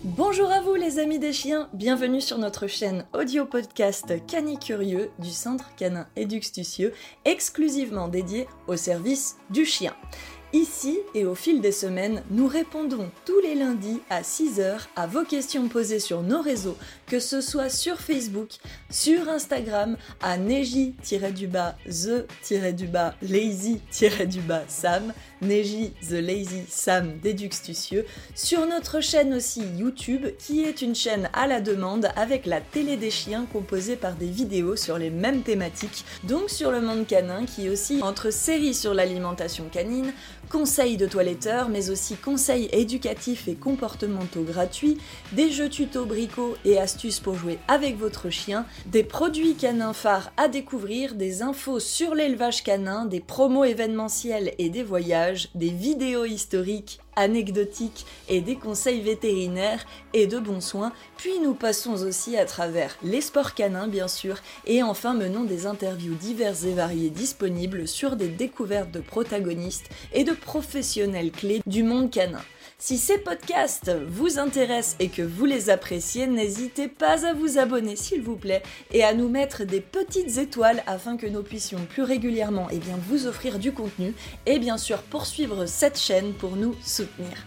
Bonjour à vous les amis des chiens, bienvenue sur notre chaîne audio podcast Canicurieux du Centre Canin Éduxtucieux, exclusivement dédié au service du chien. Ici et au fil des semaines, nous répondons tous les lundis à 6h à vos questions posées sur nos réseaux, que ce soit sur Facebook, sur Instagram, à neji-du-bas, the-du-bas, lazy-du-bas, Sam, Neji the Lazy Sam Déduxtucieux, sur notre chaîne aussi YouTube, qui est une chaîne à la demande avec la télé des chiens composée par des vidéos sur les mêmes thématiques, donc sur le monde canin, qui aussi entre séries sur l'alimentation canine, conseils de toiletteurs, mais aussi conseils éducatifs et comportementaux gratuits, des jeux tuto bricots et astuces pour jouer avec votre chien, des produits canins phares à découvrir, des infos sur l'élevage canin, des promos événementiels et des voyages, des vidéos historiques anecdotiques et des conseils vétérinaires et de bons soins, puis nous passons aussi à travers les sports canins bien sûr, et enfin menons des interviews diverses et variées disponibles sur des découvertes de protagonistes et de professionnels clés du monde canin. Si ces podcasts vous intéressent et que vous les appréciez, n'hésitez pas à vous abonner s'il vous plaît et à nous mettre des petites étoiles afin que nous puissions plus régulièrement eh vous offrir du contenu et bien sûr poursuivre cette chaîne pour nous soutenir.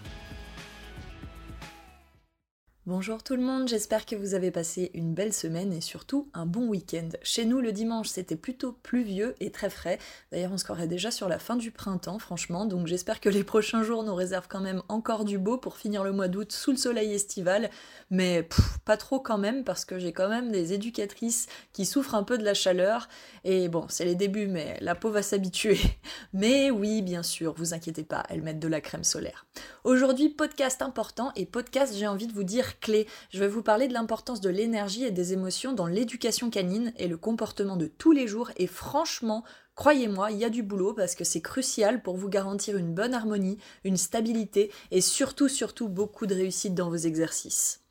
Bonjour tout le monde, j'espère que vous avez passé une belle semaine et surtout un bon week-end. Chez nous, le dimanche, c'était plutôt pluvieux et très frais. D'ailleurs, on se croirait déjà sur la fin du printemps, franchement, donc j'espère que les prochains jours nous réservent quand même encore du beau pour finir le mois d'août sous le soleil estival. Mais pas trop quand même, parce que j'ai quand même des éducatrices qui souffrent un peu de la chaleur. Et bon, c'est les débuts, mais la peau va s'habituer. Mais oui, bien sûr, vous inquiétez pas, elles mettent de la crème solaire. Aujourd'hui, podcast important et podcast, j'ai envie de vous dire clé. Je vais vous parler de l'importance de l'énergie et des émotions dans l'éducation canine et le comportement de tous les jours. Et franchement, Croyez-moi, il y a du boulot parce que c'est crucial pour vous garantir une bonne harmonie, une stabilité et surtout, surtout beaucoup de réussite dans vos exercices.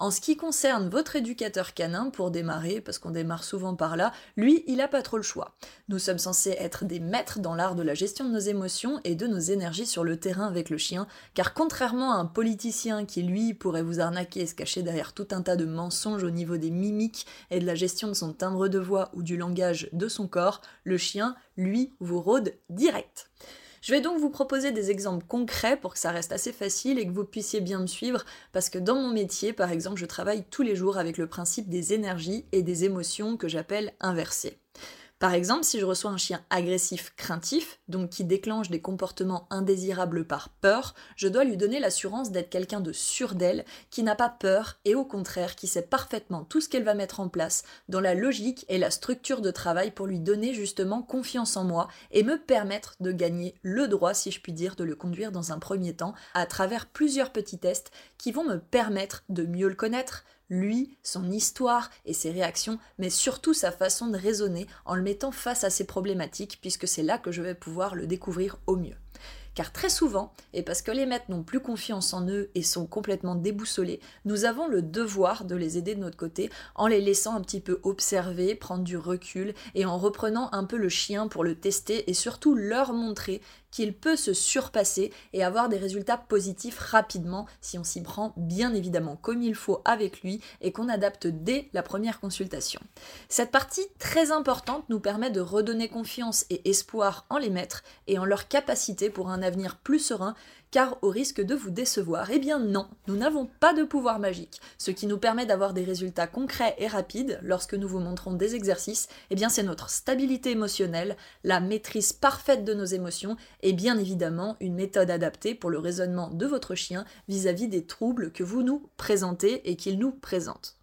En ce qui concerne votre éducateur canin, pour démarrer, parce qu'on démarre souvent par là, lui, il n'a pas trop le choix. Nous sommes censés être des maîtres dans l'art de la gestion de nos émotions et de nos énergies sur le terrain avec le chien, car contrairement à un politicien qui, lui, pourrait vous arnaquer et se cacher derrière tout un tas de mensonges au niveau des mimiques et de la gestion de son timbre de voix ou du langage de son corps, le chien, lui, vous rôde direct. Je vais donc vous proposer des exemples concrets pour que ça reste assez facile et que vous puissiez bien me suivre, parce que dans mon métier, par exemple, je travaille tous les jours avec le principe des énergies et des émotions que j'appelle inversées. Par exemple, si je reçois un chien agressif craintif, donc qui déclenche des comportements indésirables par peur, je dois lui donner l'assurance d'être quelqu'un de sûr d'elle, qui n'a pas peur et au contraire qui sait parfaitement tout ce qu'elle va mettre en place dans la logique et la structure de travail pour lui donner justement confiance en moi et me permettre de gagner le droit, si je puis dire, de le conduire dans un premier temps à travers plusieurs petits tests qui vont me permettre de mieux le connaître, lui, son histoire et ses réactions, mais surtout sa façon de raisonner en le mettant face à ses problématiques, puisque c'est là que je vais pouvoir le découvrir au mieux. Car très souvent, et parce que les maîtres n'ont plus confiance en eux et sont complètement déboussolés, nous avons le devoir de les aider de notre côté en les laissant un petit peu observer, prendre du recul et en reprenant un peu le chien pour le tester et surtout leur montrer qu'il peut se surpasser et avoir des résultats positifs rapidement si on s'y prend bien évidemment comme il faut avec lui et qu'on adapte dès la première consultation. Cette partie très importante nous permet de redonner confiance et espoir en les maîtres et en leur capacité pour un avenir plus serein car au risque de vous décevoir, eh bien non, nous n'avons pas de pouvoir magique. Ce qui nous permet d'avoir des résultats concrets et rapides lorsque nous vous montrons des exercices, eh bien c'est notre stabilité émotionnelle, la maîtrise parfaite de nos émotions et bien évidemment une méthode adaptée pour le raisonnement de votre chien vis-à-vis -vis des troubles que vous nous présentez et qu'il nous présente.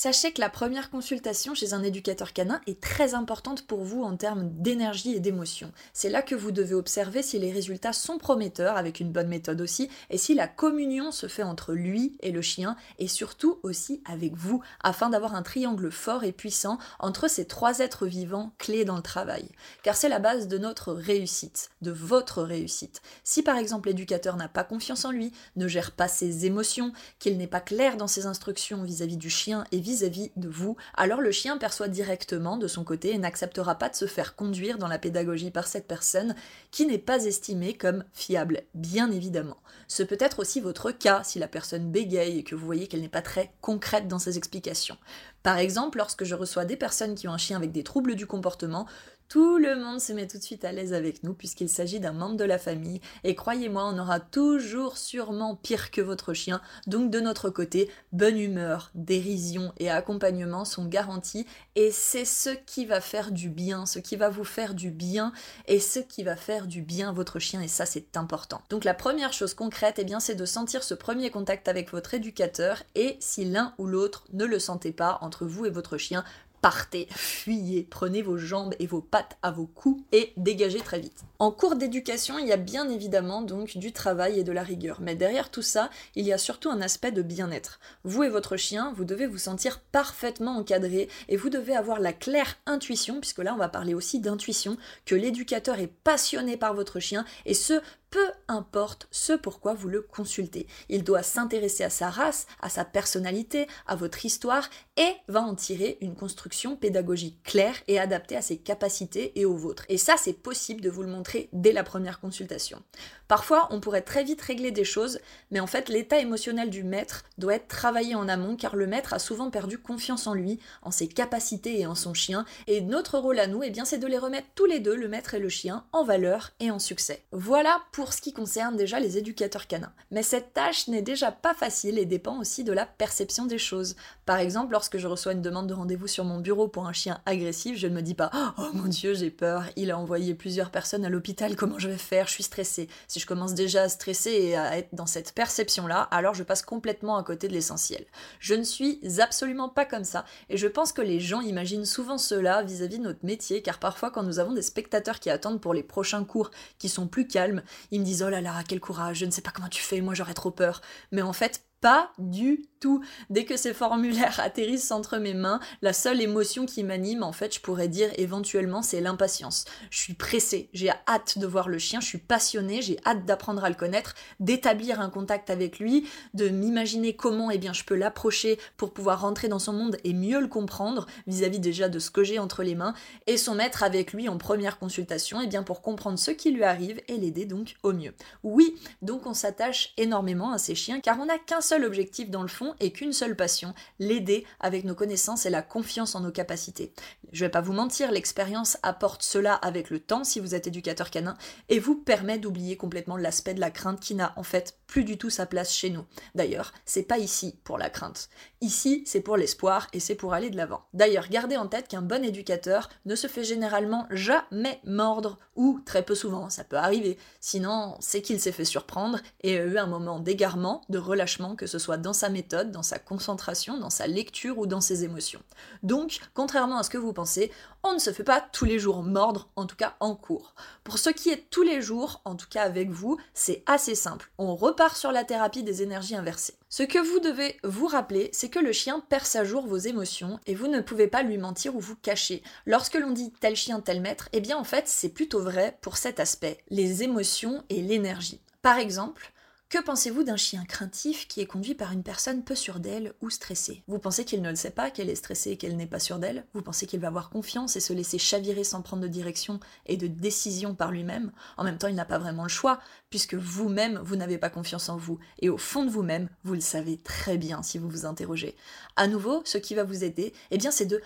Sachez que la première consultation chez un éducateur canin est très importante pour vous en termes d'énergie et d'émotion. C'est là que vous devez observer si les résultats sont prometteurs, avec une bonne méthode aussi, et si la communion se fait entre lui et le chien, et surtout aussi avec vous, afin d'avoir un triangle fort et puissant entre ces trois êtres vivants clés dans le travail. Car c'est la base de notre réussite, de votre réussite. Si par exemple l'éducateur n'a pas confiance en lui, ne gère pas ses émotions, qu'il n'est pas clair dans ses instructions vis-à-vis du chien et vis-à-vis de vous, alors le chien perçoit directement de son côté et n'acceptera pas de se faire conduire dans la pédagogie par cette personne qui n'est pas estimée comme fiable, bien évidemment. Ce peut être aussi votre cas si la personne bégaye et que vous voyez qu'elle n'est pas très concrète dans ses explications. Par exemple, lorsque je reçois des personnes qui ont un chien avec des troubles du comportement, tout le monde se met tout de suite à l'aise avec nous puisqu'il s'agit d'un membre de la famille et croyez-moi, on aura toujours sûrement pire que votre chien. Donc de notre côté, bonne humeur, dérision et accompagnement sont garantis et c'est ce qui va faire du bien, ce qui va vous faire du bien et ce qui va faire du bien votre chien et ça c'est important. Donc la première chose concrète, eh bien c'est de sentir ce premier contact avec votre éducateur et si l'un ou l'autre ne le sentez pas entre vous et votre chien, partez, fuyez, prenez vos jambes et vos pattes à vos coups et dégagez très vite. En cours d'éducation, il y a bien évidemment donc du travail et de la rigueur, mais derrière tout ça, il y a surtout un aspect de bien-être. Vous et votre chien, vous devez vous sentir parfaitement encadré et vous devez avoir la claire intuition, puisque là on va parler aussi d'intuition, que l'éducateur est passionné par votre chien et ce peu importe ce pourquoi vous le consultez. Il doit s'intéresser à sa race, à sa personnalité, à votre histoire et va en tirer une construction pédagogique claire et adaptée à ses capacités et aux vôtres. Et ça, c'est possible de vous le montrer dès la première consultation. Parfois, on pourrait très vite régler des choses, mais en fait, l'état émotionnel du maître doit être travaillé en amont car le maître a souvent perdu confiance en lui, en ses capacités et en son chien. Et notre rôle à nous, eh bien, c'est de les remettre tous les deux, le maître et le chien, en valeur et en succès. Voilà pour ce qui concerne déjà les éducateurs canins. Mais cette tâche n'est déjà pas facile et dépend aussi de la perception des choses. Par exemple, lorsque je reçois une demande de rendez-vous sur mon bureau pour un chien agressif, je ne me dis pas Oh mon dieu, j'ai peur, il a envoyé plusieurs personnes à l'hôpital, comment je vais faire, je suis stressée. Si je commence déjà à stresser et à être dans cette perception-là, alors je passe complètement à côté de l'essentiel. Je ne suis absolument pas comme ça et je pense que les gens imaginent souvent cela vis-à-vis -vis de notre métier car parfois quand nous avons des spectateurs qui attendent pour les prochains cours qui sont plus calmes, ils me disent oh là là, quel courage, je ne sais pas comment tu fais, moi j'aurais trop peur. Mais en fait, pas du tout. Dès que ces formulaires atterrissent entre mes mains, la seule émotion qui m'anime, en fait, je pourrais dire éventuellement, c'est l'impatience. Je suis pressée, j'ai hâte de voir le chien, je suis passionnée, j'ai hâte d'apprendre à le connaître, d'établir un contact avec lui, de m'imaginer comment eh bien, je peux l'approcher pour pouvoir rentrer dans son monde et mieux le comprendre vis-à-vis déjà de ce que j'ai entre les mains, et son maître avec lui en première consultation, eh bien, pour comprendre ce qui lui arrive et l'aider donc au mieux. Oui, donc on s'attache énormément à ces chiens car on n'a qu'un seul objectif dans le fond et qu'une seule passion, l'aider avec nos connaissances et la confiance en nos capacités. Je vais pas vous mentir, l'expérience apporte cela avec le temps si vous êtes éducateur canin et vous permet d'oublier complètement l'aspect de la crainte qui n'a en fait plus du tout sa place chez nous. D'ailleurs, c'est pas ici pour la crainte. Ici, c'est pour l'espoir et c'est pour aller de l'avant. D'ailleurs, gardez en tête qu'un bon éducateur ne se fait généralement jamais mordre ou très peu souvent, ça peut arriver. Sinon, c'est qu'il s'est fait surprendre et a eu un moment d'égarement, de relâchement, que ce soit dans sa méthode, dans sa concentration, dans sa lecture ou dans ses émotions. Donc, contrairement à ce que vous pensez, on ne se fait pas tous les jours mordre, en tout cas en cours. Pour ce qui est tous les jours, en tout cas avec vous, c'est assez simple. On sur la thérapie des énergies inversées. Ce que vous devez vous rappeler, c'est que le chien perce à jour vos émotions et vous ne pouvez pas lui mentir ou vous cacher. Lorsque l'on dit tel chien, tel maître, eh bien en fait c'est plutôt vrai pour cet aspect, les émotions et l'énergie. Par exemple, que pensez-vous d'un chien craintif qui est conduit par une personne peu sûre d'elle ou stressée? Vous pensez qu'il ne le sait pas, qu'elle est stressée et qu'elle n'est pas sûre d'elle? Vous pensez qu'il va avoir confiance et se laisser chavirer sans prendre de direction et de décision par lui-même? En même temps, il n'a pas vraiment le choix, puisque vous-même, vous, n'avez pas confiance en vous. Et au fond de vous-même, vous le savez très bien si vous vous interrogez. À nouveau, ce qui va vous aider, eh bien, c'est de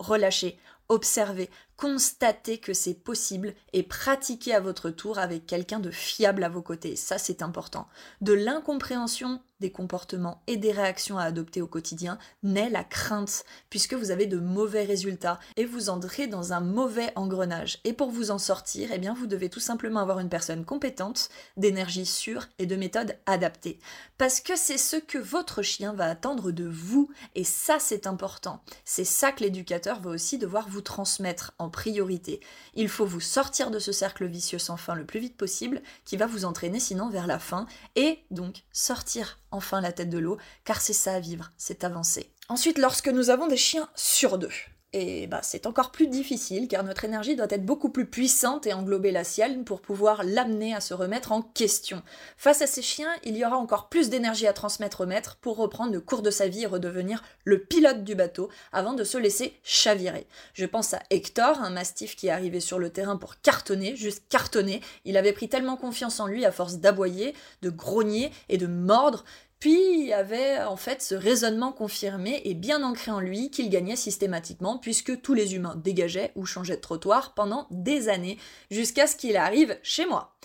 relâcher, observer, constater que c'est possible et pratiquer à votre tour avec quelqu'un de fiable à vos côtés. Ça, c'est important. De l'incompréhension des comportements et des réactions à adopter au quotidien naît la crainte, puisque vous avez de mauvais résultats et vous entrez dans un mauvais engrenage. Et pour vous en sortir, eh bien, vous devez tout simplement avoir une personne compétente, d'énergie sûre et de méthode adaptée. Parce que c'est ce que votre chien va attendre de vous, et ça, c'est important. C'est ça que l'éducateur va aussi devoir vous transmettre priorité. Il faut vous sortir de ce cercle vicieux sans fin le plus vite possible, qui va vous entraîner sinon vers la fin, et donc sortir enfin la tête de l'eau, car c'est ça à vivre, c'est avancer. Ensuite, lorsque nous avons des chiens sur deux, et bah, c'est encore plus difficile car notre énergie doit être beaucoup plus puissante et englober la sienne pour pouvoir l'amener à se remettre en question. Face à ces chiens, il y aura encore plus d'énergie à transmettre au maître pour reprendre le cours de sa vie et redevenir le pilote du bateau avant de se laisser chavirer. Je pense à Hector, un mastif qui est arrivé sur le terrain pour cartonner, juste cartonner. Il avait pris tellement confiance en lui à force d'aboyer, de grogner et de mordre puis avait en fait ce raisonnement confirmé et bien ancré en lui qu'il gagnait systématiquement puisque tous les humains dégageaient ou changeaient de trottoir pendant des années jusqu'à ce qu'il arrive chez moi.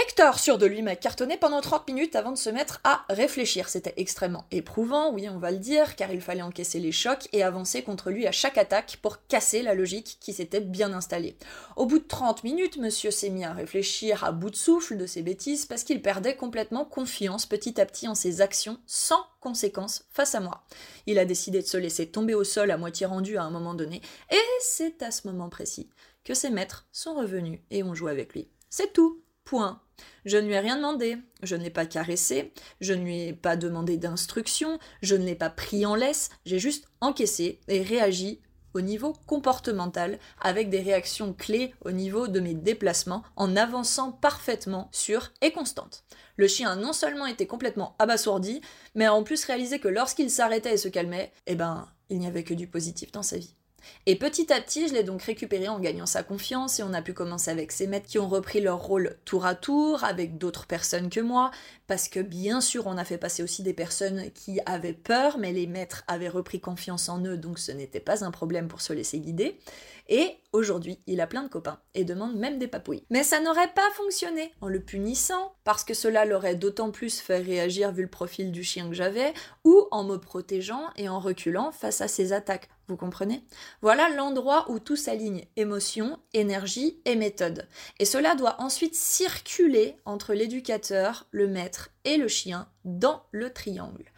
Hector, sûr de lui, m'a cartonné pendant 30 minutes avant de se mettre à réfléchir. C'était extrêmement éprouvant, oui, on va le dire, car il fallait encaisser les chocs et avancer contre lui à chaque attaque pour casser la logique qui s'était bien installée. Au bout de 30 minutes, monsieur s'est mis à réfléchir à bout de souffle de ses bêtises parce qu'il perdait complètement confiance petit à petit en ses actions sans conséquences face à moi. Il a décidé de se laisser tomber au sol à moitié rendu à un moment donné, et c'est à ce moment précis que ses maîtres sont revenus et ont joué avec lui. C'est tout. Point. Je ne lui ai rien demandé, je ne l'ai pas caressé, je ne lui ai pas demandé d'instruction, je ne l'ai pas pris en laisse, j'ai juste encaissé et réagi au niveau comportemental avec des réactions clés au niveau de mes déplacements en avançant parfaitement sur et constante. Le chien a non seulement été complètement abasourdi, mais a en plus réalisé que lorsqu'il s'arrêtait et se calmait, eh ben, il n'y avait que du positif dans sa vie. Et petit à petit, je l'ai donc récupéré en gagnant sa confiance et on a pu commencer avec ses maîtres qui ont repris leur rôle tour à tour avec d'autres personnes que moi, parce que bien sûr, on a fait passer aussi des personnes qui avaient peur, mais les maîtres avaient repris confiance en eux, donc ce n'était pas un problème pour se laisser guider. Et aujourd'hui, il a plein de copains et demande même des papouilles. Mais ça n'aurait pas fonctionné en le punissant, parce que cela l'aurait d'autant plus fait réagir vu le profil du chien que j'avais, ou en me protégeant et en reculant face à ses attaques. Vous comprenez? Voilà l'endroit où tout s'aligne, émotion, énergie et méthode. Et cela doit ensuite circuler entre l'éducateur, le maître et le chien dans le triangle.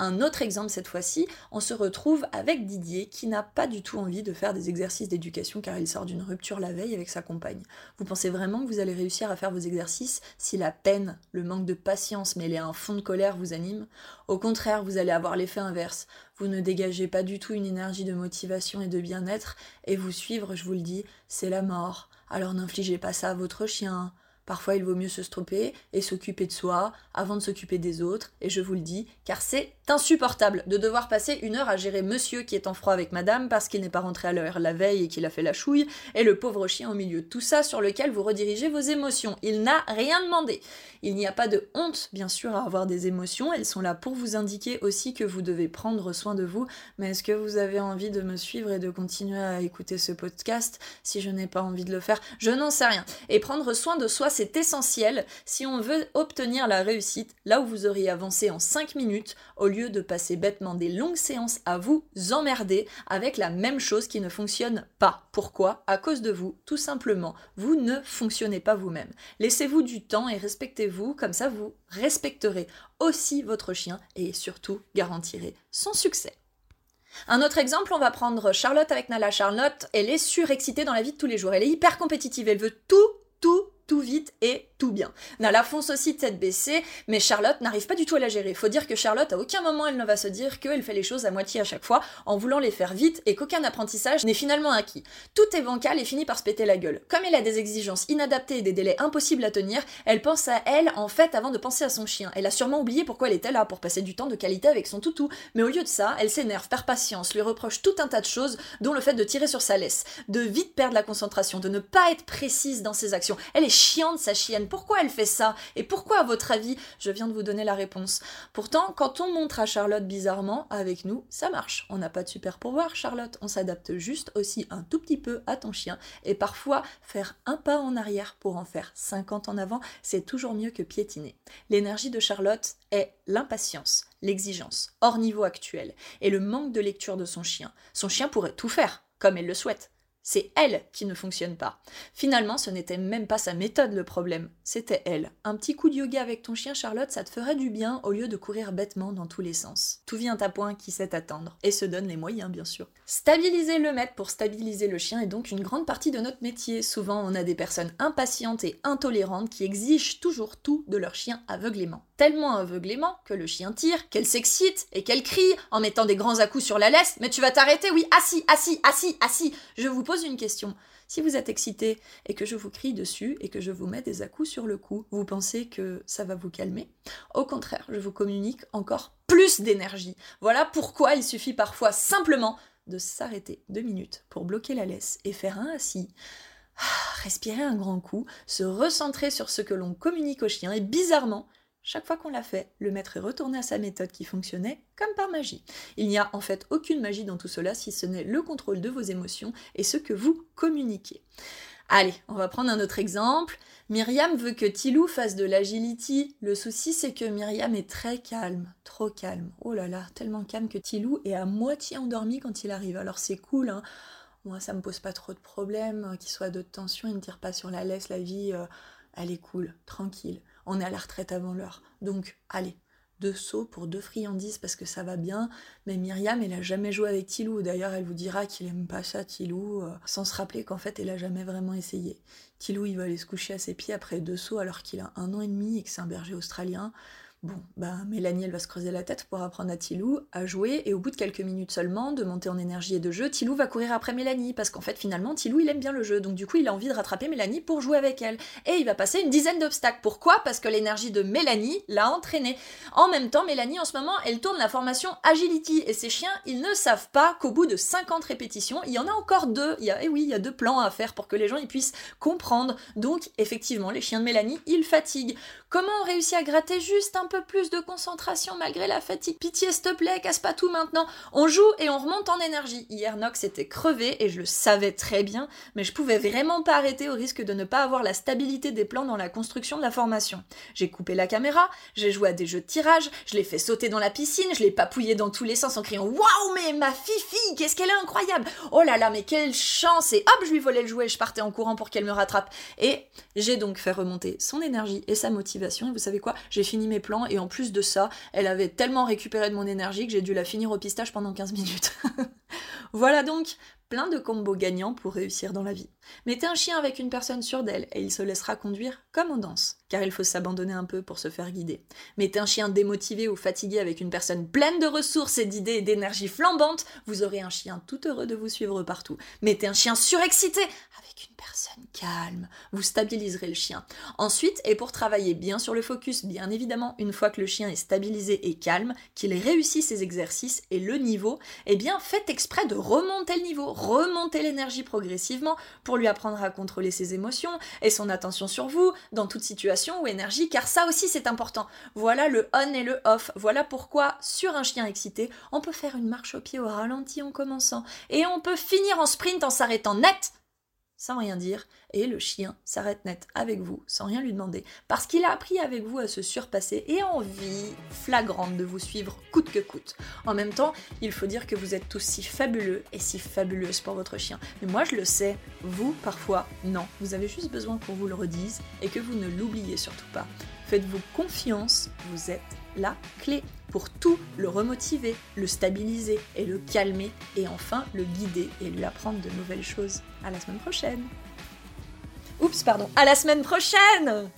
Un autre exemple cette fois-ci, on se retrouve avec Didier qui n'a pas du tout envie de faire des exercices d'éducation car il sort d'une rupture la veille avec sa compagne. Vous pensez vraiment que vous allez réussir à faire vos exercices si la peine, le manque de patience mêlé à un fond de colère vous anime? Au contraire, vous allez avoir l'effet inverse. Vous ne dégagez pas du tout une énergie de motivation et de bien-être et vous suivre, je vous le dis, c'est la mort. Alors n'infligez pas ça à votre chien. Parfois, il vaut mieux se stropper et s'occuper de soi avant de s'occuper des autres, et je vous le dis, car c'est insupportable de devoir passer une heure à gérer monsieur qui est en froid avec madame parce qu'il n'est pas rentré à l'heure la veille et qu'il a fait la chouille, et le pauvre chien au milieu de tout ça sur lequel vous redirigez vos émotions. Il n'a rien demandé. Il n'y a pas de honte, bien sûr, à avoir des émotions, elles sont là pour vous indiquer aussi que vous devez prendre soin de vous, mais est-ce que vous avez envie de me suivre et de continuer à écouter ce podcast si je n'ai pas envie de le faire? Je n'en sais rien. Et prendre soin de soi, c'est essentiel si on veut obtenir la réussite, là où vous auriez avancé en 5 minutes, au lieu de passer bêtement des longues séances à vous emmerder avec la même chose qui ne fonctionne pas. Pourquoi? À cause de vous, tout simplement. Vous ne fonctionnez pas vous-même. Laissez-vous du temps et respectez-vous, comme ça vous respecterez aussi votre chien et surtout garantirez son succès. Un autre exemple, on va prendre Charlotte avec Nala. Charlotte, elle est surexcitée dans la vie de tous les jours. Elle est hyper compétitive. Elle veut tout, tout, tout vite et tout bien. Nala fonce aussi tête baissée, mais Charlotte n'arrive pas du tout à la gérer. Faut dire que Charlotte, à aucun moment, elle ne va se dire qu'elle fait les choses à moitié à chaque fois, en voulant les faire vite, et qu'aucun apprentissage n'est finalement acquis. Tout est bancal et finit par se péter la gueule. Comme elle a des exigences inadaptées et des délais impossibles à tenir, elle pense à elle, en fait, avant de penser à son chien. Elle a sûrement oublié pourquoi elle était là, pour passer du temps de qualité avec son toutou. Mais au lieu de ça, elle s'énerve, perd patience, lui reproche tout un tas de choses, dont le fait de tirer sur sa laisse, de vite perdre la concentration, de ne pas être précise dans ses actions. Elle est chiante, sa chienne pourquoi elle fait ça? Et pourquoi, à votre avis Je viens de vous donner la réponse? Pourtant, quand on montre à Charlotte bizarrement, avec nous, ça marche. On n'a pas de super pouvoir, Charlotte. On s'adapte juste aussi un tout petit peu à ton chien. Et parfois, faire un pas en arrière pour en faire 50 en avant, c'est toujours mieux que piétiner. L'énergie de Charlotte est l'impatience, l'exigence, hors niveau actuel, et le manque de lecture de son chien. Son chien pourrait tout faire, comme elle le souhaite. C'est elle qui ne fonctionne pas. Finalement, ce n'était même pas sa méthode le problème, c'était elle. Un petit coup de yoga avec ton chien Charlotte, ça te ferait du bien au lieu de courir bêtement dans tous les sens. Tout vient à point qui sait attendre, et se donne les moyens bien sûr. Stabiliser le maître pour stabiliser le chien est donc une grande partie de notre métier. Souvent, on a des personnes impatientes et intolérantes qui exigent toujours tout de leur chien aveuglément. Tellement aveuglément que le chien tire, qu'elle s'excite et qu'elle crie en mettant des grands à-coups sur la laisse. Mais tu vas t'arrêter, oui, assis, assis, assis, assis. Je vous une question. Si vous êtes excité et que je vous crie dessus et que je vous mets des à-coups sur le cou, vous pensez que ça va vous calmer? Au contraire, je vous communique encore plus d'énergie. Voilà pourquoi il suffit parfois simplement de s'arrêter deux minutes pour bloquer la laisse et faire un assis. Ah, respirer un grand coup, se recentrer sur ce que l'on communique au chien et bizarrement, chaque fois qu'on l'a fait, le maître est retourné à sa méthode qui fonctionnait comme par magie. Il n'y a en fait aucune magie dans tout cela si ce n'est le contrôle de vos émotions et ce que vous communiquez. Allez, on va prendre un autre exemple. Myriam veut que Tilou fasse de l'agility. Le souci, c'est que Myriam est très calme, trop calme. Oh là là, tellement calme que Tilou est à moitié endormi quand il arrive. Alors c'est cool, hein. Moi, ça me pose pas trop de problèmes, euh, qu'il soit de tension, il ne tire pas sur la laisse, la vie, euh, elle est cool, tranquille on est à la retraite avant l'heure. Donc, allez, deux sauts pour deux friandises parce que ça va bien. Mais Myriam, elle a jamais joué avec Tilou. D'ailleurs, elle vous dira qu'il aime pas ça, Tilou, euh, sans se rappeler qu'en fait, elle a jamais vraiment essayé. Tilou, il va aller se coucher à ses pieds après deux sauts alors qu'il a un an et demi et que c'est un berger australien. Bon, bah Mélanie, elle va se creuser la tête pour apprendre à Tilou à jouer, et au bout de quelques minutes seulement, de monter en énergie et de jeu, Tilou va courir après Mélanie, parce qu'en fait, finalement, Tilou, il aime bien le jeu, donc du coup, il a envie de rattraper Mélanie pour jouer avec elle. Et il va passer une dizaine d'obstacles. Pourquoi? Parce que l'énergie de Mélanie l'a entraîné. En même temps, Mélanie, en ce moment, elle tourne la formation Agility, et ses chiens, ils ne savent pas qu'au bout de 50 répétitions, il y en a encore deux. Il y eh oui, il y a deux plans à faire pour que les gens ils puissent comprendre. Donc, effectivement, les chiens de Mélanie, ils fatiguent. Comment on réussit à gratter juste un peu plus de concentration malgré la fatigue? Pitié, s'il te plaît, casse pas tout maintenant. On joue et on remonte en énergie. Hier, Nox était crevé et je le savais très bien, mais je pouvais vraiment pas arrêter au risque de ne pas avoir la stabilité des plans dans la construction de la formation. J'ai coupé la caméra, j'ai joué à des jeux de tirage, je l'ai fait sauter dans la piscine, je l'ai papouillé dans tous les sens en criant Waouh, mais ma fifi, qu'est-ce qu'elle est incroyable Oh là là, mais quelle chance Et hop, je lui volais le jouet, je partais en courant pour qu'elle me rattrape. Et j'ai donc fait remonter son énergie et sa motivation vous savez quoi? J'ai fini mes plans et en plus de ça, elle avait tellement récupéré de mon énergie que j'ai dû la finir au pistache pendant 15 minutes. voilà donc plein de combos gagnants pour réussir dans la vie. Mettez un chien avec une personne sûre d'elle et il se laissera conduire comme on danse, car il faut s'abandonner un peu pour se faire guider. Mettez un chien démotivé ou fatigué avec une personne pleine de ressources et d'idées et d'énergie flambantes, vous aurez un chien tout heureux de vous suivre partout. Mettez un chien surexcité avec une personne calme, vous stabiliserez le chien. Ensuite, et pour travailler bien sur le focus, bien évidemment, une fois que le chien est stabilisé et calme, qu'il réussit ses exercices et le niveau, eh bien faites exprès de remonter le niveau, remonter l'énergie progressivement pour lui apprendre à contrôler ses émotions et son attention sur vous dans toute situation ou énergie, car ça aussi c'est important. Voilà le on et le off. Voilà pourquoi sur un chien excité, on peut faire une marche au pied au ralenti en commençant et on peut finir en sprint en s'arrêtant net sans rien dire, et le chien s'arrête net avec vous, sans rien lui demander, parce qu'il a appris avec vous à se surpasser et a envie flagrante de vous suivre coûte que coûte. En même temps, il faut dire que vous êtes tous si fabuleux et si fabuleuse pour votre chien. Mais moi je le sais, vous parfois non. Vous avez juste besoin qu'on vous le redise et que vous ne l'oubliez surtout pas. Faites-vous confiance, vous êtes la clé pour tout le remotiver, le stabiliser et le calmer et enfin le guider et lui apprendre de nouvelles choses. À la semaine prochaine. Oups, pardon, à la semaine prochaine